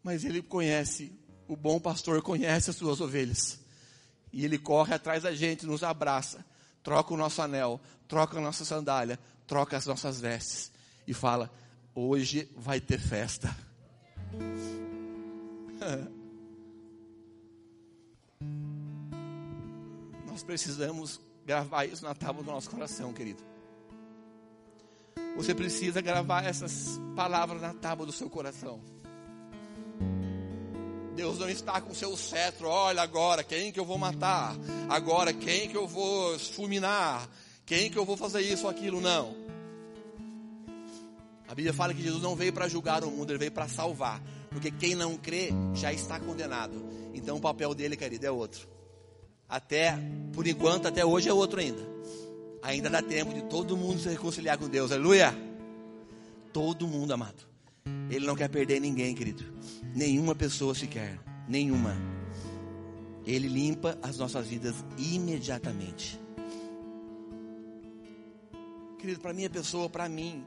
Mas ele conhece, o bom pastor conhece as suas ovelhas. E ele corre atrás da gente, nos abraça, troca o nosso anel, troca a nossa sandália, troca as nossas vestes e fala: Hoje vai ter festa. Nós precisamos gravar isso na tábua do nosso coração, querido. Você precisa gravar essas palavras na tábua do seu coração. Deus não está com seu cetro, olha agora quem que eu vou matar, agora quem que eu vou fulminar, quem que eu vou fazer isso ou aquilo, não. A Bíblia fala que Jesus não veio para julgar o mundo, ele veio para salvar. Porque quem não crê já está condenado. Então o papel dele, querido, é outro. Até, por enquanto, até hoje é outro ainda. Ainda dá tempo de todo mundo se reconciliar com Deus. Aleluia! Todo mundo, amado. Ele não quer perder ninguém, querido. Nenhuma pessoa sequer. Nenhuma. Ele limpa as nossas vidas imediatamente. Querido, para minha pessoa, para mim,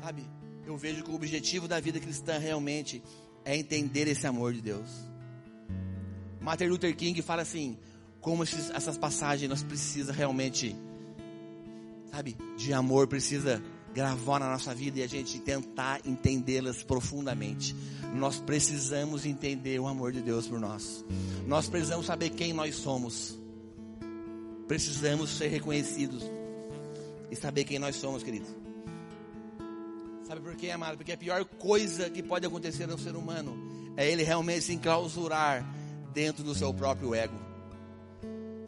sabe? Eu vejo que o objetivo da vida cristã realmente é entender esse amor de Deus. Martin Luther King fala assim: como esses, essas passagens nós precisa realmente, sabe, de amor, precisa gravar na nossa vida e a gente tentar entendê-las profundamente. Nós precisamos entender o amor de Deus por nós. Nós precisamos saber quem nós somos. Precisamos ser reconhecidos e saber quem nós somos, querido. Sabe por quê, amado? Porque a pior coisa que pode acontecer ao ser humano é ele realmente se enclausurar dentro do seu próprio ego.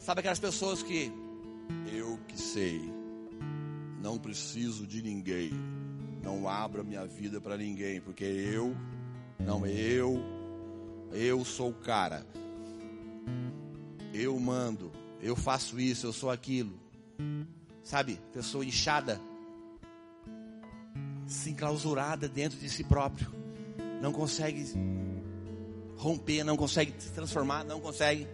Sabe aquelas pessoas que eu que sei, não preciso de ninguém, não abro a minha vida para ninguém, porque eu, não eu, eu sou o cara, eu mando, eu faço isso, eu sou aquilo. Sabe, pessoa inchada, se enclausurada dentro de si próprio, não consegue romper, não consegue se transformar, não consegue.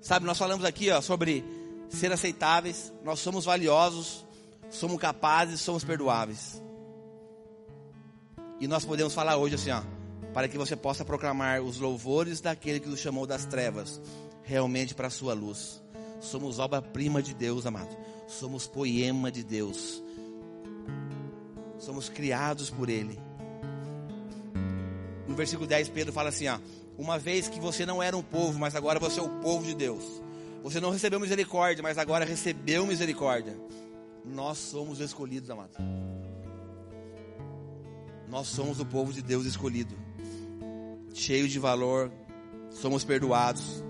Sabe, nós falamos aqui ó, sobre ser aceitáveis, nós somos valiosos, somos capazes, somos perdoáveis. E nós podemos falar hoje assim, ó, para que você possa proclamar os louvores daquele que nos chamou das trevas, realmente para a sua luz. Somos obra-prima de Deus, amado. Somos poema de Deus. Somos criados por Ele. No versículo 10, Pedro fala assim: ó, Uma vez que você não era um povo, mas agora você é o povo de Deus. Você não recebeu misericórdia, mas agora recebeu misericórdia. Nós somos escolhidos, amado. Nós somos o povo de Deus escolhido, cheio de valor, somos perdoados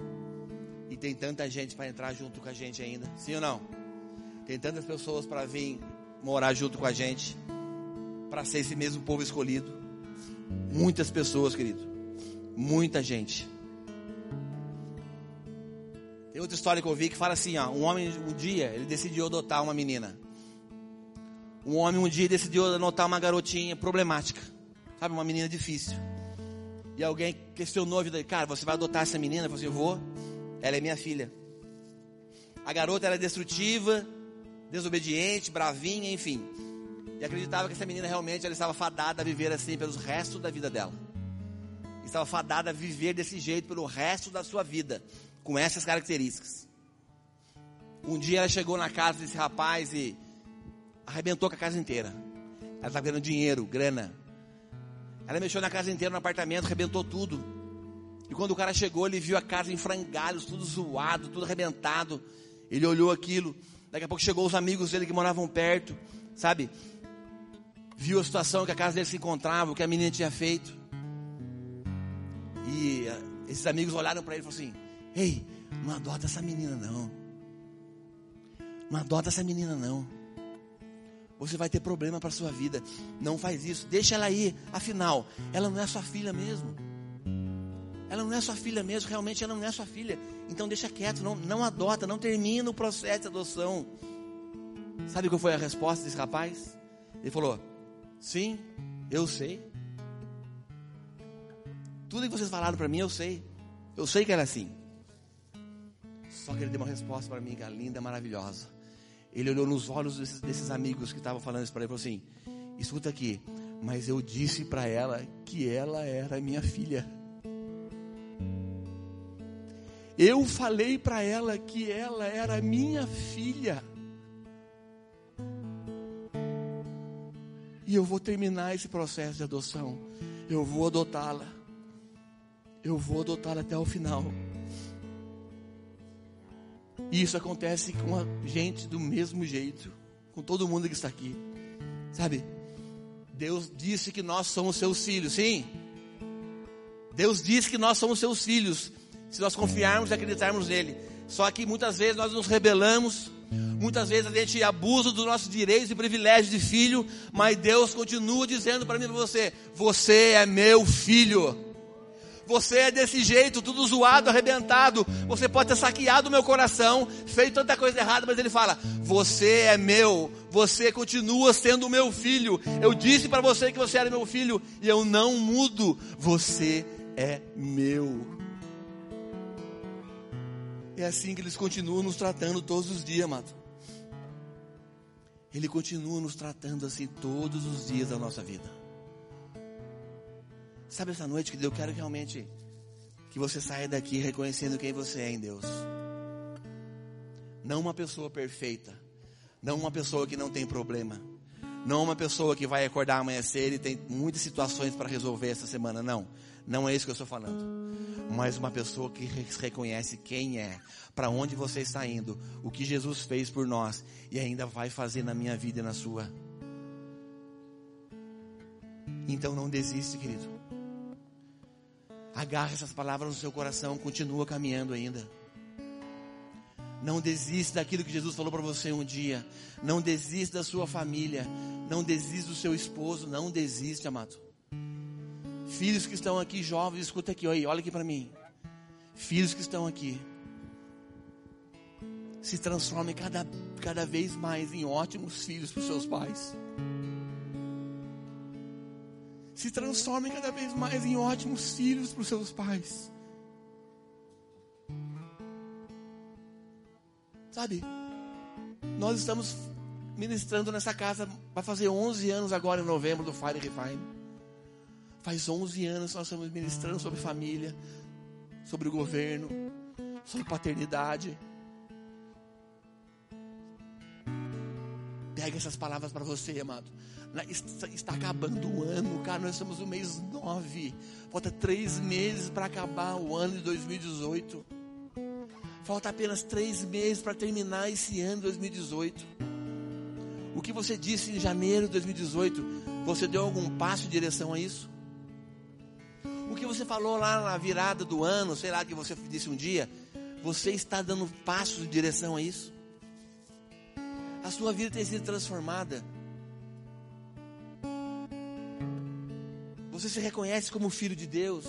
e tem tanta gente para entrar junto com a gente ainda. Sim ou não? Tem tantas pessoas para vir morar junto com a gente. Para ser esse mesmo povo escolhido. Muitas pessoas, querido. Muita gente. Tem outra história que eu vi que fala assim, ó, um homem um dia ele decidiu adotar uma menina. Um homem um dia decidiu adotar uma garotinha problemática, sabe, uma menina difícil. E alguém questionou a vida dele, cara, você vai adotar essa menina? Eu falei assim, eu vou. Ela é minha filha. A garota era destrutiva, desobediente, bravinha, enfim. E acreditava que essa menina realmente ela estava fadada a viver assim pelos restos da vida dela. Estava fadada a viver desse jeito pelo resto da sua vida, com essas características. Um dia ela chegou na casa desse rapaz e arrebentou com a casa inteira. Ela estava ganhando dinheiro, grana. Ela mexeu na casa inteira, no apartamento, arrebentou tudo. E quando o cara chegou, ele viu a casa em frangalhos, tudo zoado, tudo arrebentado. Ele olhou aquilo. Daqui a pouco chegou os amigos dele que moravam perto, sabe? Viu a situação que a casa dele se encontrava, o que a menina tinha feito. E uh, esses amigos olharam para ele e falaram assim: Ei, não adota essa menina não. Não adota essa menina não. Você vai ter problema para sua vida. Não faz isso. Deixa ela aí. Afinal, ela não é sua filha mesmo. Ela não é sua filha mesmo, realmente ela não é sua filha. Então deixa quieto, não, não adota, não termina o processo de adoção. Sabe qual foi a resposta desse rapaz? Ele falou: Sim, eu sei. Tudo que vocês falaram para mim, eu sei. Eu sei que ela é assim. Só que ele deu uma resposta para mim, que é linda, maravilhosa. Ele olhou nos olhos desses, desses amigos que estavam falando isso para ele e falou assim: Escuta aqui, mas eu disse para ela que ela era minha filha. Eu falei para ela que ela era minha filha. E eu vou terminar esse processo de adoção. Eu vou adotá-la. Eu vou adotá-la até o final. E isso acontece com a gente do mesmo jeito, com todo mundo que está aqui. Sabe? Deus disse que nós somos seus filhos, sim. Deus disse que nós somos seus filhos se nós confiarmos e acreditarmos nele. Só que muitas vezes nós nos rebelamos Muitas vezes a gente abusa dos nossos direitos e privilégios de filho, mas Deus continua dizendo para mim e para você: Você é meu filho. Você é desse jeito, tudo zoado, arrebentado. Você pode ter saqueado o meu coração, feito tanta coisa errada, mas ele fala: Você é meu, você continua sendo meu filho. Eu disse para você que você era meu filho e eu não mudo. Você é meu. É assim que eles continuam nos tratando todos os dias, amado. Ele continua nos tratando assim todos os dias da nossa vida. Sabe essa noite que eu quero realmente que você saia daqui reconhecendo quem você é em Deus. Não uma pessoa perfeita, não uma pessoa que não tem problema, não uma pessoa que vai acordar amanhã cedo e tem muitas situações para resolver essa semana, não. Não é isso que eu estou falando. Mas uma pessoa que reconhece quem é, para onde você está indo, o que Jesus fez por nós e ainda vai fazer na minha vida e na sua. Então não desiste, querido. Agarre essas palavras no seu coração, continua caminhando ainda. Não desista daquilo que Jesus falou para você um dia. Não desista da sua família. Não desista do seu esposo. Não desista, amado. Filhos que estão aqui, jovens, escuta aqui, olha aqui para mim. Filhos que estão aqui. Se transformem cada, cada vez mais em ótimos filhos para os seus pais se transformem cada vez mais em ótimos filhos para os seus pais. Sabe? Nós estamos ministrando nessa casa, vai fazer 11 anos agora em novembro do Fire Refine. Faz 11 anos nós estamos ministrando sobre família, sobre o governo, sobre paternidade. Pega essas palavras para você, amado. Está acabando o ano, cara. Nós estamos no mês 9. Falta três meses para acabar o ano de 2018. Falta apenas três meses para terminar esse ano de 2018. O que você disse em janeiro de 2018, você deu algum passo em direção a isso? O que você falou lá na virada do ano, sei lá que você disse um dia, você está dando passos em direção a isso? A sua vida tem sido transformada. Você se reconhece como filho de Deus.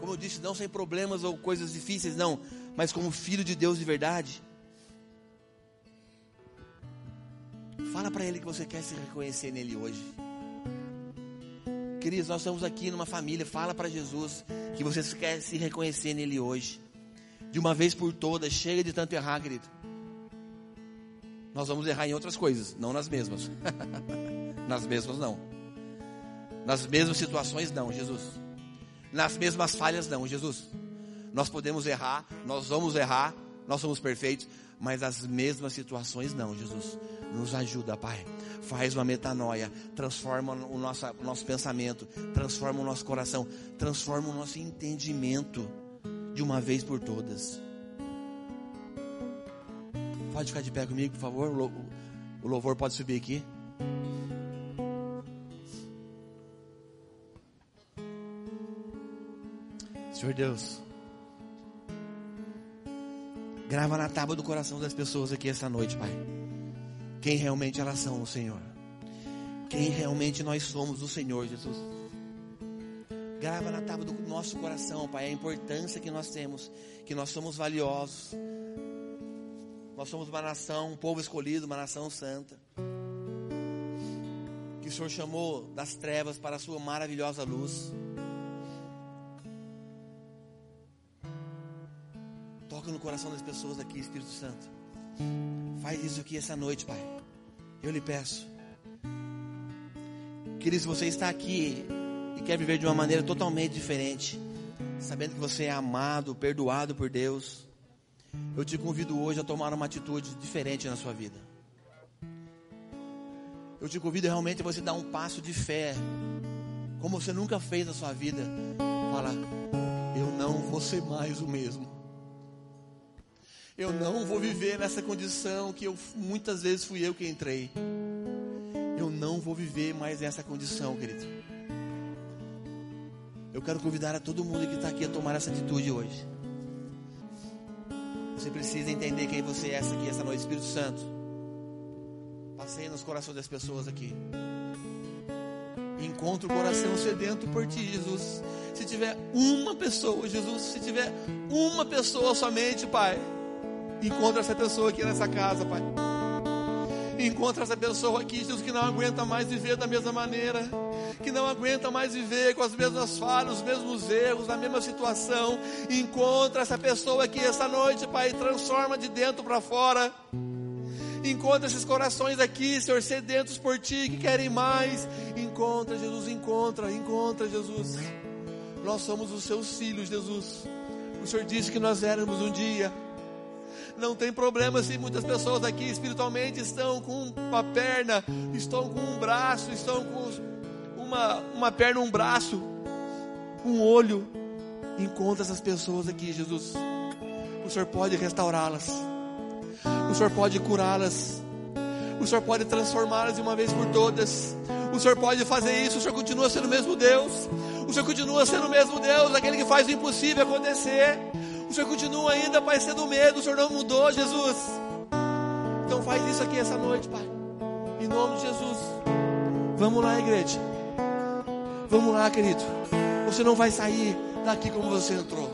Como eu disse, não sem problemas ou coisas difíceis, não, mas como filho de Deus de verdade. Fala para ele que você quer se reconhecer nele hoje. Queridos, nós estamos aqui numa família. Fala para Jesus que você quer se reconhecer nele hoje. De uma vez por todas, chega de tanto errar, querido. Nós vamos errar em outras coisas, não nas mesmas. nas mesmas não. Nas mesmas situações, não, Jesus. Nas mesmas falhas, não, Jesus. Nós podemos errar, nós vamos errar, nós somos perfeitos, mas as mesmas situações, não, Jesus. Nos ajuda, Pai. Faz uma metanoia, transforma o nosso, o nosso pensamento, transforma o nosso coração, transforma o nosso entendimento de uma vez por todas. Pode ficar de pé comigo, por favor. O louvor pode subir aqui. Senhor Deus, grava na tábua do coração das pessoas aqui essa noite, Pai. Quem realmente elas são, Senhor. Quem realmente nós somos, o Senhor Jesus. Grava na tábua do nosso coração, Pai, a importância que nós temos, que nós somos valiosos. Nós somos uma nação, um povo escolhido, uma nação santa. Que o Senhor chamou das trevas para a sua maravilhosa luz. Coração das pessoas aqui, Espírito Santo. Faz isso aqui essa noite, Pai. Eu lhe peço. Querido, se você está aqui e quer viver de uma maneira totalmente diferente, sabendo que você é amado, perdoado por Deus, eu te convido hoje a tomar uma atitude diferente na sua vida. Eu te convido realmente a você dar um passo de fé, como você nunca fez na sua vida. Fala, eu não vou ser mais o mesmo. Eu não vou viver nessa condição que eu, muitas vezes fui eu que entrei. Eu não vou viver mais nessa condição, querido. Eu quero convidar a todo mundo que está aqui a tomar essa atitude hoje. Você precisa entender quem você é essa aqui, essa noite, Espírito Santo. Passeie nos corações das pessoas aqui. Encontre o coração sedento por ti, Jesus. Se tiver uma pessoa, Jesus, se tiver uma pessoa somente, Pai, encontra essa pessoa aqui nessa casa, Pai. Encontra essa pessoa aqui, Jesus, que não aguenta mais viver da mesma maneira, que não aguenta mais viver com as mesmas falhas, os mesmos erros, na mesma situação. Encontra essa pessoa aqui essa noite, Pai, transforma de dentro para fora. Encontra esses corações aqui, Senhor, sedentos por Ti, que querem mais. Encontra, Jesus, encontra, encontra, Jesus. Nós somos os Seus filhos, Jesus. O Senhor disse que nós éramos um dia. Não tem problema se muitas pessoas aqui espiritualmente estão com uma perna, estão com um braço, estão com uma, uma perna, um braço, um olho. Encontra essas pessoas aqui, Jesus. O Senhor pode restaurá-las. O Senhor pode curá-las. O Senhor pode transformá-las de uma vez por todas. O Senhor pode fazer isso. O Senhor continua sendo o mesmo Deus. O Senhor continua sendo o mesmo Deus, aquele que faz o impossível acontecer. O Senhor continua ainda, Pai, sendo o mesmo. O Senhor não mudou, Jesus. Então faz isso aqui essa noite, Pai. Em nome de Jesus. Vamos lá, igreja. Vamos lá, querido. Você não vai sair daqui como você entrou.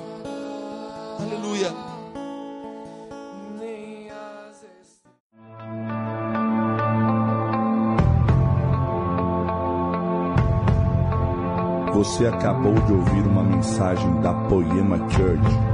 Aleluia. Você acabou de ouvir uma mensagem da Poema Church.